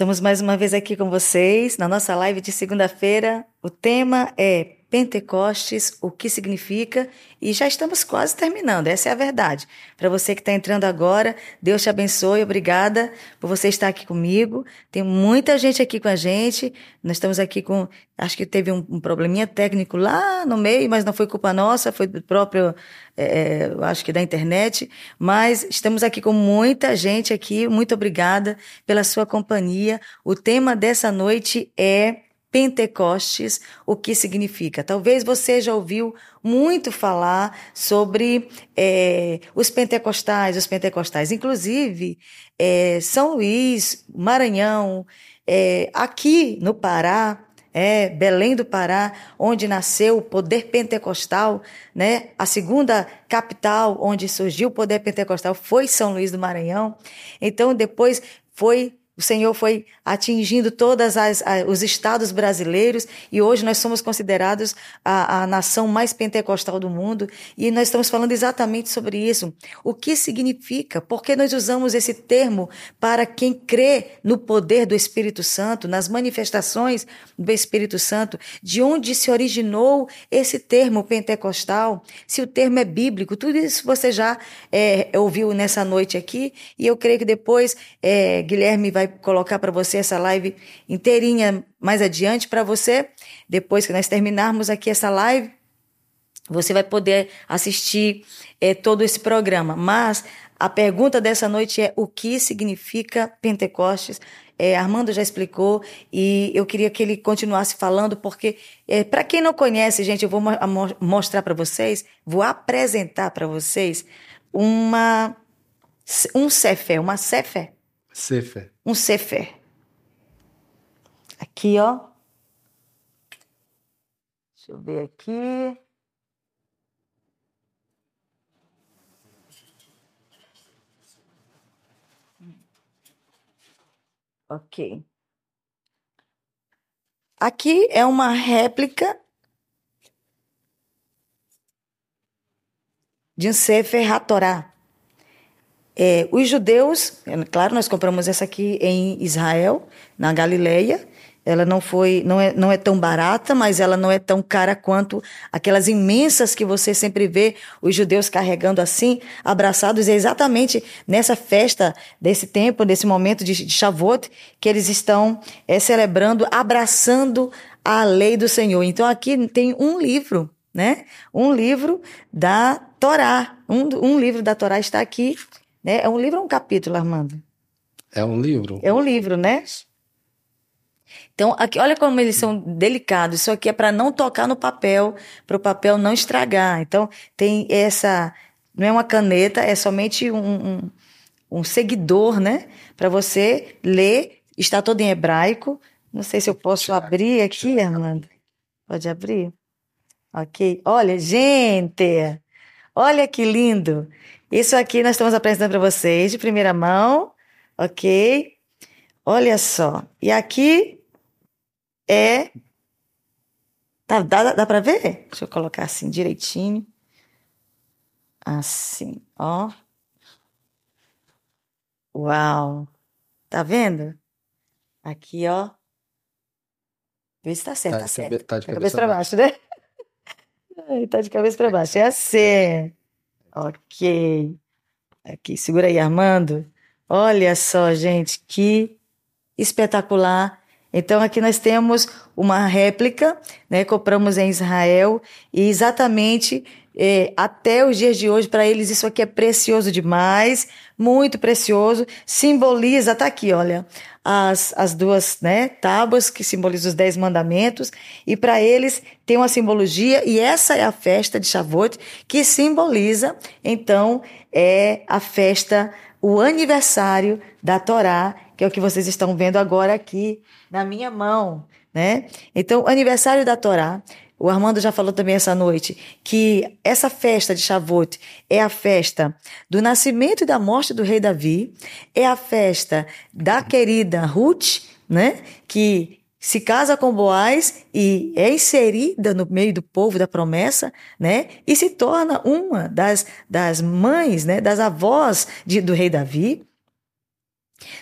Estamos mais uma vez aqui com vocês na nossa live de segunda-feira. O tema é Pentecostes, o que significa, e já estamos quase terminando, essa é a verdade. Para você que está entrando agora, Deus te abençoe, obrigada por você estar aqui comigo. Tem muita gente aqui com a gente, nós estamos aqui com, acho que teve um, um probleminha técnico lá no meio, mas não foi culpa nossa, foi do próprio, é, eu acho que da internet, mas estamos aqui com muita gente aqui, muito obrigada pela sua companhia. O tema dessa noite é Pentecostes, o que significa? Talvez você já ouviu muito falar sobre eh, os pentecostais, os pentecostais, inclusive eh, São Luís, Maranhão, eh, aqui no Pará, é, Belém do Pará, onde nasceu o poder pentecostal, né? A segunda capital onde surgiu o poder pentecostal foi São Luís do Maranhão. Então depois foi o Senhor foi atingindo todos os estados brasileiros e hoje nós somos considerados a, a, nação mais pentecostal do mundo e nós estamos falando exatamente sobre isso. O que significa? Por que nós usamos esse termo para quem crê no poder do Espírito Santo, nas manifestações do Espírito Santo? De onde se originou esse termo pentecostal? Se o termo é bíblico, tudo isso você já é, ouviu nessa noite aqui e eu creio que depois é, Guilherme vai colocar para você essa live inteirinha mais adiante para você. Depois que nós terminarmos aqui essa live, você vai poder assistir é, todo esse programa. Mas a pergunta dessa noite é o que significa Pentecostes? É, Armando já explicou e eu queria que ele continuasse falando, porque é, para quem não conhece, gente, eu vou mo mostrar para vocês, vou apresentar para vocês uma um Sefer, uma Sefer. Sefer. Um Sefer. Aqui, ó. Deixa eu ver aqui. Ok. Aqui é uma réplica de um Sefer HaTorah. É, os judeus, claro, nós compramos essa aqui em Israel, na Galileia. Ela não foi, não é, não é tão barata, mas ela não é tão cara quanto aquelas imensas que você sempre vê os judeus carregando assim, abraçados. É exatamente nessa festa desse tempo, desse momento de, de Shavuot, que eles estão é, celebrando, abraçando a lei do Senhor. Então aqui tem um livro, né? Um livro da Torá. Um, um livro da Torá está aqui. Né? É um livro ou um capítulo, Armando? É um livro. É um livro, né? Então, aqui, olha como eles são delicados. Isso aqui é para não tocar no papel, para o papel não estragar. Então, tem essa. Não é uma caneta, é somente um, um, um seguidor, né? Para você ler. Está todo em hebraico. Não sei se eu posso abrir aqui, Armando. Pode abrir? Ok. Olha, gente! Olha que lindo! Isso aqui nós estamos apresentando para vocês de primeira mão, ok? Olha só. E aqui é. Tá, dá dá para ver? Deixa eu colocar assim direitinho. Assim, ó. Uau! Tá vendo? Aqui, ó. Vê se tá certo, tá, tá certo. Tá de cabeça, cabeça para baixo, né? Ai, tá de cabeça para baixo. É assim. Ok. Aqui, segura aí, Armando. Olha só, gente, que espetacular. Então, aqui nós temos uma réplica, né? Compramos em Israel e exatamente é, até os dias de hoje, para eles, isso aqui é precioso demais, muito precioso. Simboliza, tá aqui, olha, as, as duas né, tábuas que simbolizam os dez mandamentos, e para eles tem uma simbologia, e essa é a festa de Shavuot, que simboliza, então, é a festa, o aniversário da Torá, que é o que vocês estão vendo agora aqui na minha mão. Né? Então, aniversário da Torá o Armando já falou também essa noite que essa festa de Shavuot é a festa do nascimento e da morte do rei Davi, é a festa da querida Ruth, né, que se casa com Boaz e é inserida no meio do povo da promessa, né? E se torna uma das, das mães, né? Das avós de, do rei Davi.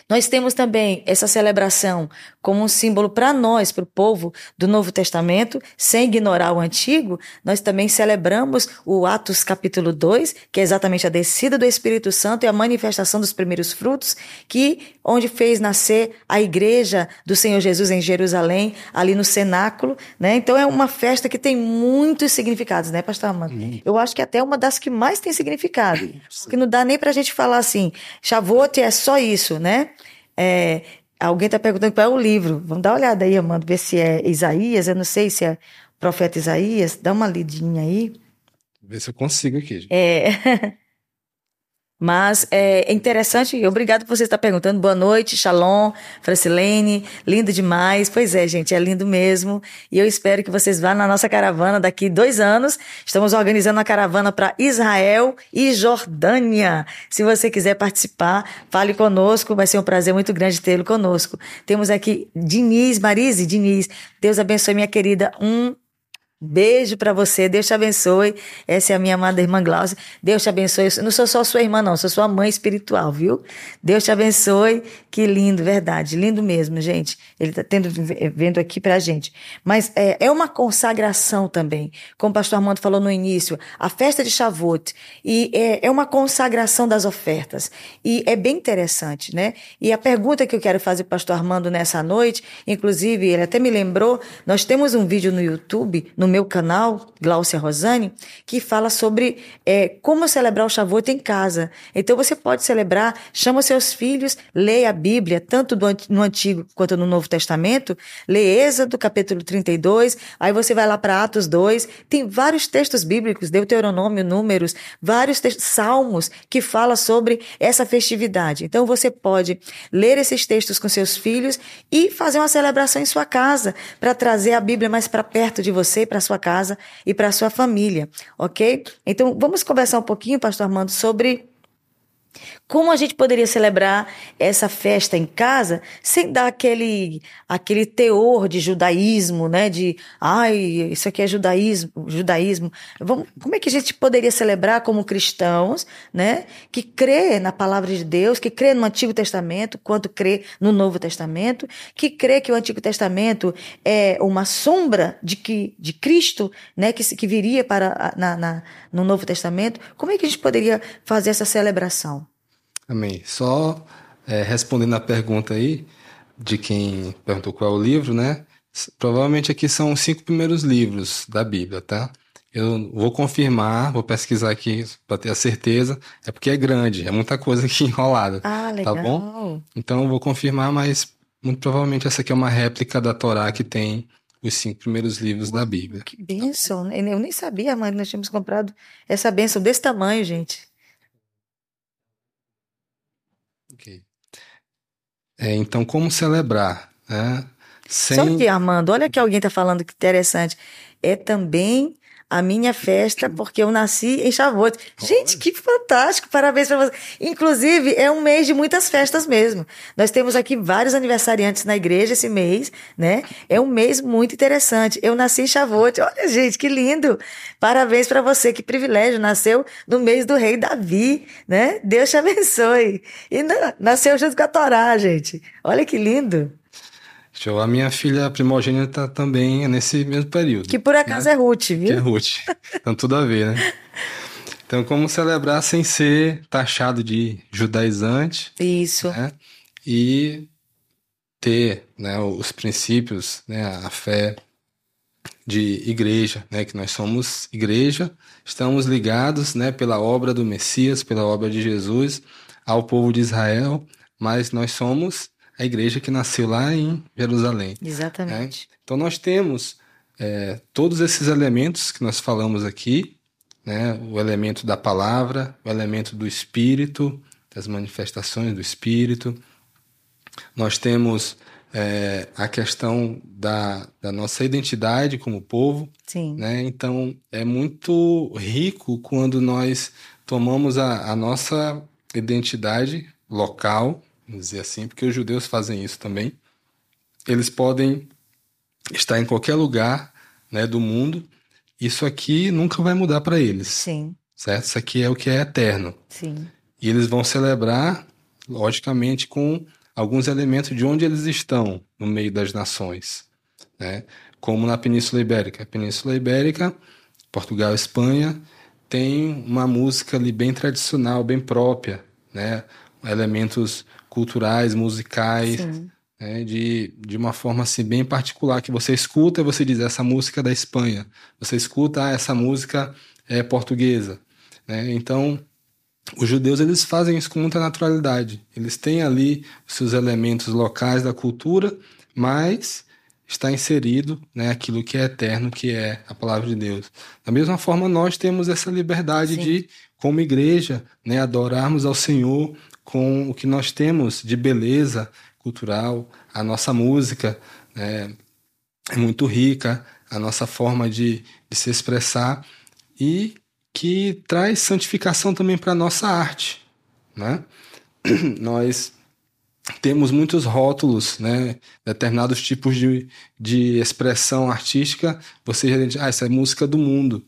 Nós temos também essa celebração como um símbolo para nós, para o povo do Novo Testamento, sem ignorar o Antigo. Nós também celebramos o Atos capítulo 2, que é exatamente a descida do Espírito Santo e a manifestação dos primeiros frutos, que onde fez nascer a igreja do Senhor Jesus em Jerusalém, ali no cenáculo, né? Então é uma festa que tem muitos significados, né, pastor Amanda? Eu acho que até uma das que mais tem significado, que não dá nem para a gente falar assim, Shavuot é só isso, né? É, alguém está perguntando qual é o livro. Vamos dar uma olhada aí, Amanda, ver se é Isaías. Eu não sei se é profeta Isaías. Dá uma lidinha aí. Ver se eu consigo aqui. gente. É. Mas é interessante, obrigado por você estar perguntando. Boa noite, Shalom, Francilene, lindo demais. Pois é, gente, é lindo mesmo. E eu espero que vocês vá na nossa caravana daqui dois anos. Estamos organizando uma caravana para Israel e Jordânia. Se você quiser participar, fale conosco, vai ser um prazer muito grande tê-lo conosco. Temos aqui Diniz, Marise, Diniz. Deus abençoe, minha querida. Um Beijo para você, Deus te abençoe. Essa é a minha amada irmã Glaucia. Deus te abençoe. Eu não sou só sua irmã, não, sou sua mãe espiritual, viu? Deus te abençoe. Que lindo, verdade. Lindo mesmo, gente. Ele está tendo vendo aqui pra gente. Mas é, é uma consagração também. Como o pastor Armando falou no início, a festa de Shavuot. E é, é uma consagração das ofertas. E é bem interessante, né? E a pergunta que eu quero fazer para o pastor Armando nessa noite, inclusive, ele até me lembrou, nós temos um vídeo no YouTube, no meu canal, Glaucia Rosane, que fala sobre é, como celebrar o Shavuot em casa. Então você pode celebrar, chama seus filhos, leia a Bíblia, tanto no Antigo quanto no Novo Testamento, lê Êxodo, capítulo 32, aí você vai lá para Atos 2, tem vários textos bíblicos, Deuteronômio, Números, vários textos, Salmos, que fala sobre essa festividade. Então você pode ler esses textos com seus filhos e fazer uma celebração em sua casa, para trazer a Bíblia mais para perto de você, para sua casa e para sua família, ok? Então vamos conversar um pouquinho, Pastor Armando, sobre Como a gente poderia celebrar essa festa em casa sem dar aquele, aquele teor de judaísmo, né? De, ai, isso aqui é judaísmo, judaísmo. Vamos, como é que a gente poderia celebrar como cristãos, né? Que crê na palavra de Deus, que crê no Antigo Testamento, quanto crê no Novo Testamento, que crê que o Antigo Testamento é uma sombra de que de Cristo, né? Que, que viria para na, na no Novo Testamento. Como é que a gente poderia fazer essa celebração? Amém. Só é, respondendo a pergunta aí de quem perguntou qual é o livro, né? Provavelmente aqui são os cinco primeiros livros da Bíblia, tá? Eu vou confirmar, vou pesquisar aqui para ter a certeza. É porque é grande, é muita coisa aqui enrolada. Ah, legal. Tá bom? Então eu vou confirmar, mas muito provavelmente essa aqui é uma réplica da Torá que tem os cinco primeiros livros da Bíblia. Que bênção! Eu nem sabia, mas nós tínhamos comprado essa bênção desse tamanho, gente. Ok. É, então, como celebrar? Né? Sem... Só que, Armando, olha que alguém está falando que interessante. É também a minha festa, porque eu nasci em Shavuot. Gente, que fantástico! Parabéns para você. Inclusive, é um mês de muitas festas mesmo. Nós temos aqui vários aniversariantes na igreja esse mês, né? É um mês muito interessante. Eu nasci em Shavuot. Olha, gente, que lindo! Parabéns para você, que privilégio. Nasceu no mês do rei Davi, né? Deus te abençoe. E nasceu junto com a Torá, gente. Olha que lindo. A minha filha primogênita também é nesse mesmo período. Que por acaso né? é Ruth, viu? Que é Ruth. Então tudo a ver, né? Então, como celebrar sem ser taxado de judaizante? Isso. Né? E ter né, os princípios, né, a fé de igreja, né, que nós somos igreja, estamos ligados né, pela obra do Messias, pela obra de Jesus ao povo de Israel, mas nós somos a igreja que nasceu lá em Jerusalém. Exatamente. Né? Então nós temos é, todos esses elementos que nós falamos aqui, né? o elemento da palavra, o elemento do Espírito, das manifestações do Espírito. Nós temos é, a questão da, da, nossa identidade como povo. Sim. Né? Então é muito rico quando nós tomamos a, a nossa identidade local vamos dizer assim, porque os judeus fazem isso também. Eles podem estar em qualquer lugar né, do mundo. Isso aqui nunca vai mudar para eles. Sim. Certo? Isso aqui é o que é eterno. Sim. E eles vão celebrar, logicamente, com alguns elementos de onde eles estão no meio das nações. Né? Como na Península Ibérica. A Península Ibérica, Portugal e Espanha, tem uma música ali bem tradicional, bem própria, né? elementos culturais, musicais, né, de, de uma forma assim bem particular, que você escuta e você diz, essa música é da Espanha, você escuta, ah, essa música é portuguesa. Né? Então, os judeus eles fazem isso com muita naturalidade. Eles têm ali os seus elementos locais da cultura, mas está inserido né, aquilo que é eterno, que é a palavra de Deus. Da mesma forma, nós temos essa liberdade Sim. de, como igreja, né, adorarmos ao Senhor com o que nós temos de beleza cultural, a nossa música né, é muito rica, a nossa forma de, de se expressar e que traz santificação também para a nossa arte. Né? Nós temos muitos rótulos, né? determinados tipos de, de expressão artística, você já diz, ah, essa é música do mundo.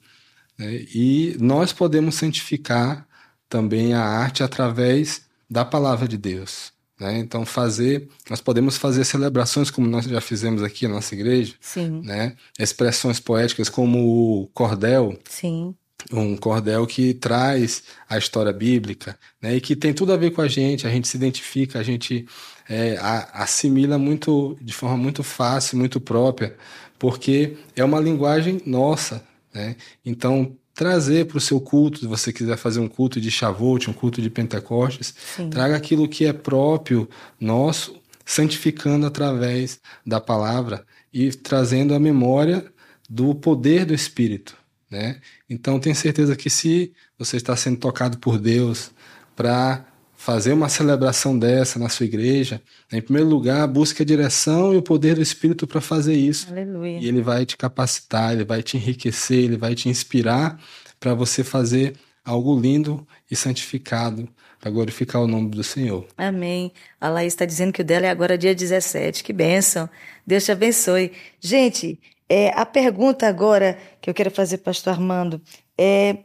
Né? E nós podemos santificar também a arte através da palavra de Deus. Né? Então, fazer, nós podemos fazer celebrações como nós já fizemos aqui na nossa igreja, Sim. né? expressões poéticas como o cordel, Sim. um cordel que traz a história bíblica né? e que tem tudo a ver com a gente, a gente se identifica, a gente é, a, assimila muito de forma muito fácil, muito própria, porque é uma linguagem nossa. Né? Então, trazer para o seu culto, se você quiser fazer um culto de Shavuot, um culto de Pentecostes, Sim. traga aquilo que é próprio nosso, santificando através da palavra e trazendo a memória do poder do Espírito, né? Então, tenho certeza que se você está sendo tocado por Deus para fazer uma celebração dessa na sua igreja, em primeiro lugar, busque a direção e o poder do Espírito para fazer isso. Aleluia. E ele vai te capacitar, ele vai te enriquecer, ele vai te inspirar para você fazer algo lindo e santificado para glorificar o nome do Senhor. Amém. A Laís está dizendo que o dela é agora dia 17. Que bênção. Deus te abençoe. Gente, é, a pergunta agora que eu quero fazer para o pastor Armando é: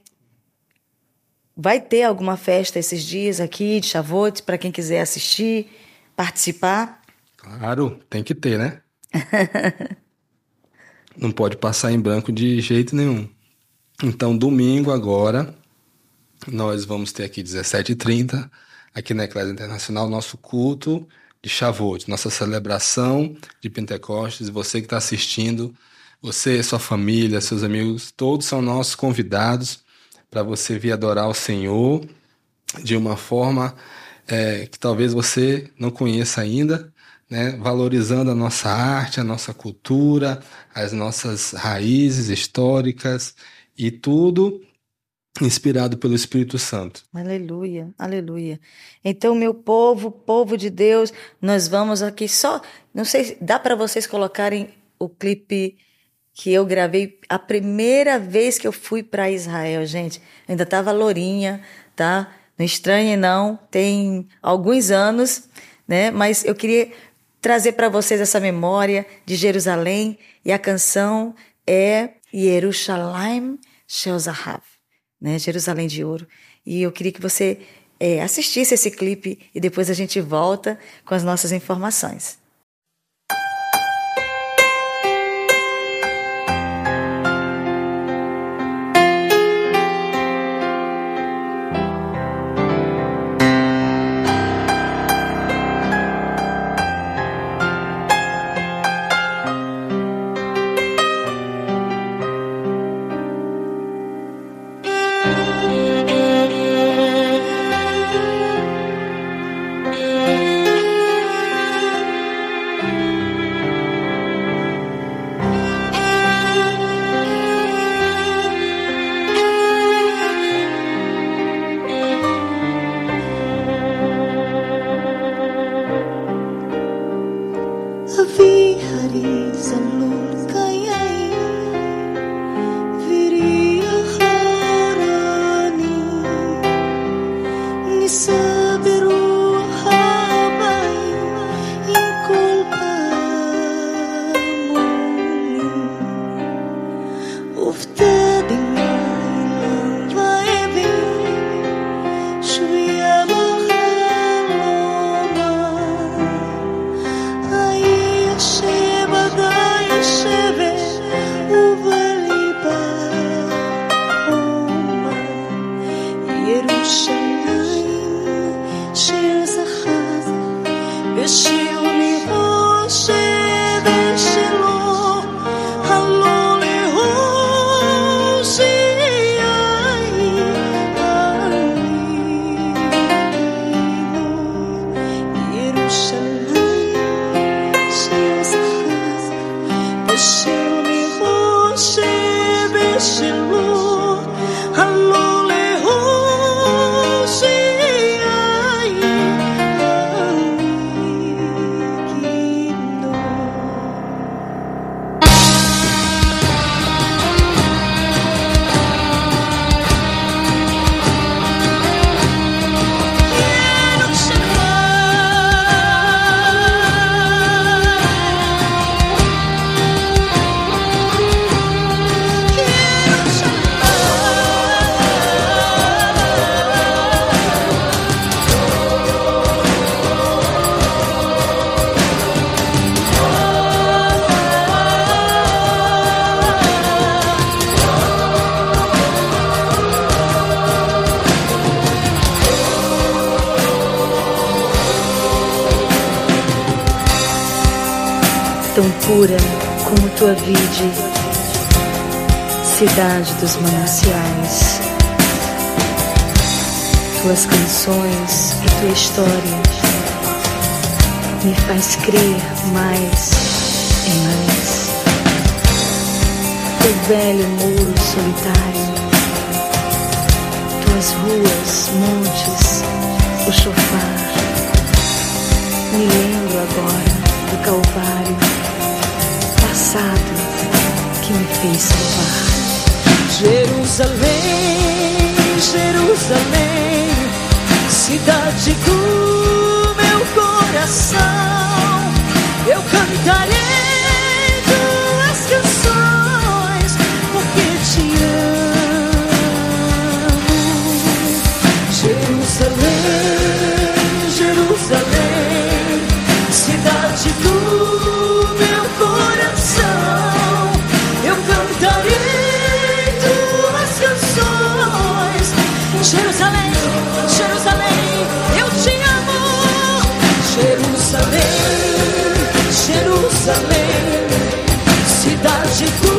vai ter alguma festa esses dias aqui de Chavotes para quem quiser assistir, participar? Claro, tem que ter, né? Não pode passar em branco de jeito nenhum. Então, domingo agora, nós vamos ter aqui 17h30, aqui na Eclésia Internacional, nosso culto de Shavuot, nossa celebração de Pentecostes. Você que está assistindo, você, sua família, seus amigos, todos são nossos convidados para você vir adorar o Senhor de uma forma é, que talvez você não conheça ainda, né? valorizando a nossa arte, a nossa cultura, as nossas raízes históricas e tudo inspirado pelo Espírito Santo. Aleluia, aleluia. Então, meu povo, povo de Deus, nós vamos aqui só, não sei, dá para vocês colocarem o clipe que eu gravei a primeira vez que eu fui para Israel, gente. Eu ainda tava lourinha, tá? Não estranhe não, tem alguns anos, né? Mas eu queria trazer para vocês essa memória de Jerusalém e a canção é Yerushalayim Shel Zahav né? Jerusalém de Ouro. E eu queria que você é, assistisse esse clipe e depois a gente volta com as nossas informações. Dos mananciais. Tuas canções e tua história me faz crer mais em mais. Teu velho muro solitário, tuas ruas, montes, o chofar. Me lembro agora do Calvário passado que me fez salvar. Jerusalém, Jerusalém, cidade do meu coração. Eu cantarei tuas canções porque te amo. Jerusalém, Jerusalém, cidade do Jerusalém, cidade do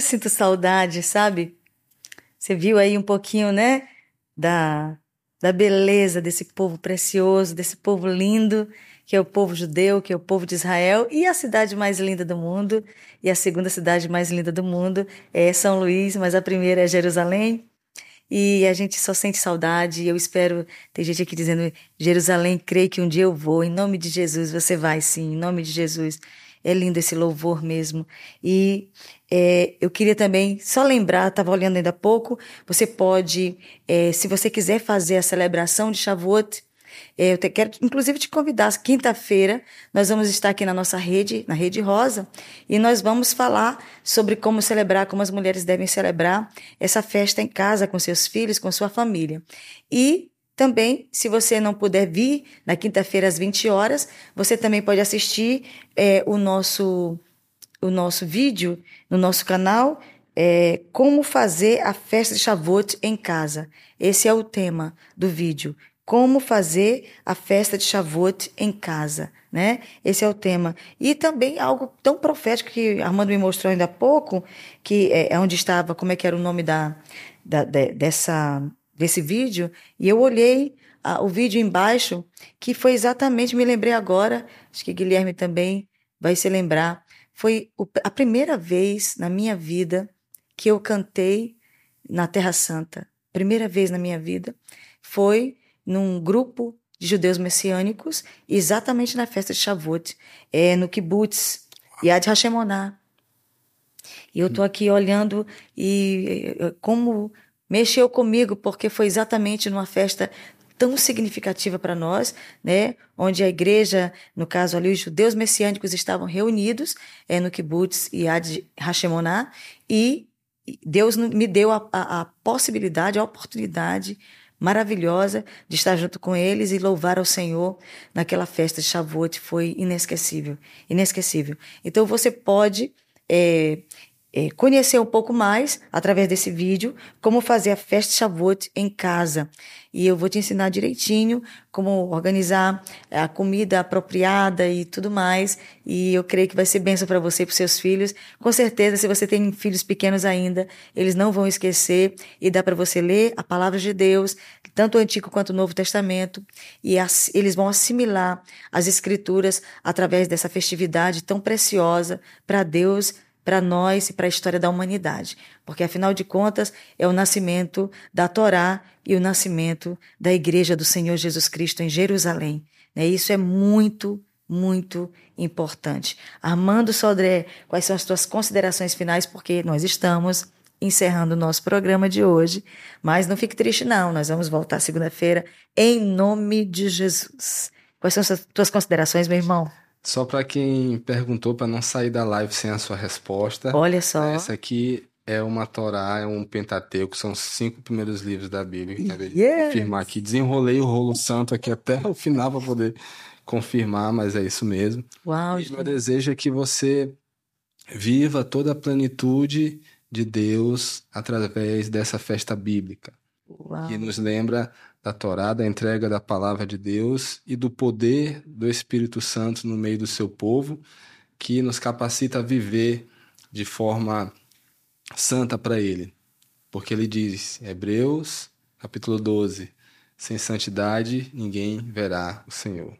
eu sinto saudade, sabe? Você viu aí um pouquinho, né? Da, da beleza desse povo precioso, desse povo lindo, que é o povo judeu, que é o povo de Israel, e a cidade mais linda do mundo, e a segunda cidade mais linda do mundo é São Luís, mas a primeira é Jerusalém. E a gente só sente saudade. Eu espero. Tem gente aqui dizendo: Jerusalém, creio que um dia eu vou. Em nome de Jesus, você vai sim, em nome de Jesus. É lindo esse louvor mesmo. E é, eu queria também só lembrar, estava olhando ainda há pouco, você pode, é, se você quiser fazer a celebração de Shavuot, é, eu te- quero inclusive te convidar, quinta-feira nós vamos estar aqui na nossa rede, na Rede Rosa, e nós vamos falar sobre como celebrar, como as mulheres devem celebrar essa festa em casa, com seus filhos, com sua família. E também, se você não puder vir na quinta-feira às 20 horas, você também pode assistir é, o nosso o nosso vídeo no nosso canal é como fazer a festa de Shavuot em casa. Esse é o tema do vídeo. Como fazer a festa de Shavuot em casa, né? Esse é o tema. E também algo tão profético que Armando me mostrou ainda há pouco, que é, é onde estava, como é que era o nome da, da- de- dessa desse vídeo, e eu olhei ah, o vídeo embaixo, que foi exatamente, me lembrei agora, acho que Guilherme também vai se lembrar, foi o- a primeira vez na minha vida que eu cantei na Terra Santa. Primeira vez na minha vida foi num grupo de judeus messiânicos, exatamente na festa de Shavuot, é, no kibbutz Yad Hashemonah. E eu estou aqui olhando e como mexeu comigo, porque foi exatamente numa festa tão significativa para nós, né? Onde a igreja, no caso ali, os judeus messiânicos estavam reunidos é, no kibbutz Yad Hashemonah e Deus me deu a, a, a possibilidade, a oportunidade maravilhosa de estar junto com eles e louvar ao Senhor naquela festa de Shavuot. Foi inesquecível, inesquecível. Então você pode é, é, conhecer um pouco mais através desse vídeo como fazer a festa Shavuot em casa. E eu vou te ensinar direitinho como organizar a comida apropriada e tudo mais. E eu creio que vai ser bênção para você e para seus filhos. Com certeza, se você tem filhos pequenos ainda, eles não vão esquecer e dá para você ler a palavra de Deus, tanto o Antigo quanto o Novo Testamento, e as, eles vão assimilar as escrituras através dessa festividade tão preciosa para Deus para nós e para a história da humanidade. Porque, afinal de contas, é o nascimento da Torá e o nascimento da Igreja do Senhor Jesus Cristo em Jerusalém. Né? Isso é muito, muito importante. Armando Sodré, quais são as tuas considerações finais? Porque nós estamos encerrando o nosso programa de hoje. Mas não fique triste, não. Nós vamos voltar segunda-feira em nome de Jesus. Quais são as tuas considerações, meu irmão? Só para quem perguntou para não sair da live sem a sua resposta. Olha só. Essa aqui é uma Torá, é um Pentateuco, são os cinco primeiros livros da Bíblia. Quero Yes. confirmar aqui. Desenrolei o rolo santo aqui até o final para poder confirmar, mas é isso mesmo. Uau, E gente. meu desejo é que você viva toda a plenitude de Deus através dessa festa bíblica, Uau. que nos lembra da Torá, da entrega da palavra de Deus e do poder do Espírito Santo no meio do seu povo, que nos capacita a viver de forma santa para Ele. Porque ele diz, Hebreus, capítulo 12, sem santidade ninguém verá o Senhor.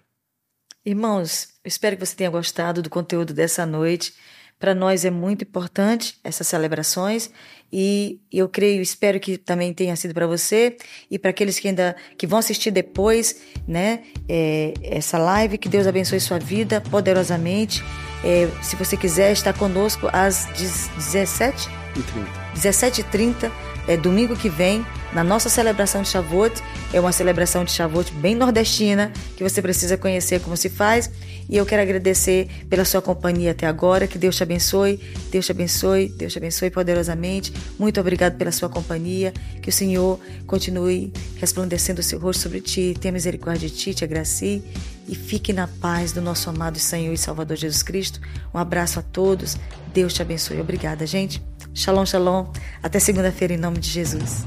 Irmãos, espero que você tenha gostado do conteúdo dessa noite. Para nós é muito importante essas celebrações e eu creio, espero que também tenha sido para você e para aqueles que ainda que vão assistir depois, né? é, essa live que Deus abençoe sua vida poderosamente. É, se você quiser estar conosco às 17 E 30. 17h30, é domingo que vem, na nossa celebração de Shavuot. É uma celebração de Shavuot bem nordestina, que você precisa conhecer como se faz. E eu quero agradecer pela sua companhia até agora. Que Deus te abençoe, Deus te abençoe, Deus te abençoe poderosamente. Muito obrigado pela sua companhia. Que o Senhor continue resplandecendo o seu rosto sobre ti, tenha misericórdia de ti, te agracie. E fique na paz do nosso amado Senhor e Salvador Jesus Cristo. Um abraço a todos. Deus te abençoe. Obrigada, gente. Shalom, shalom. Até segunda-feira, em nome de Jesus.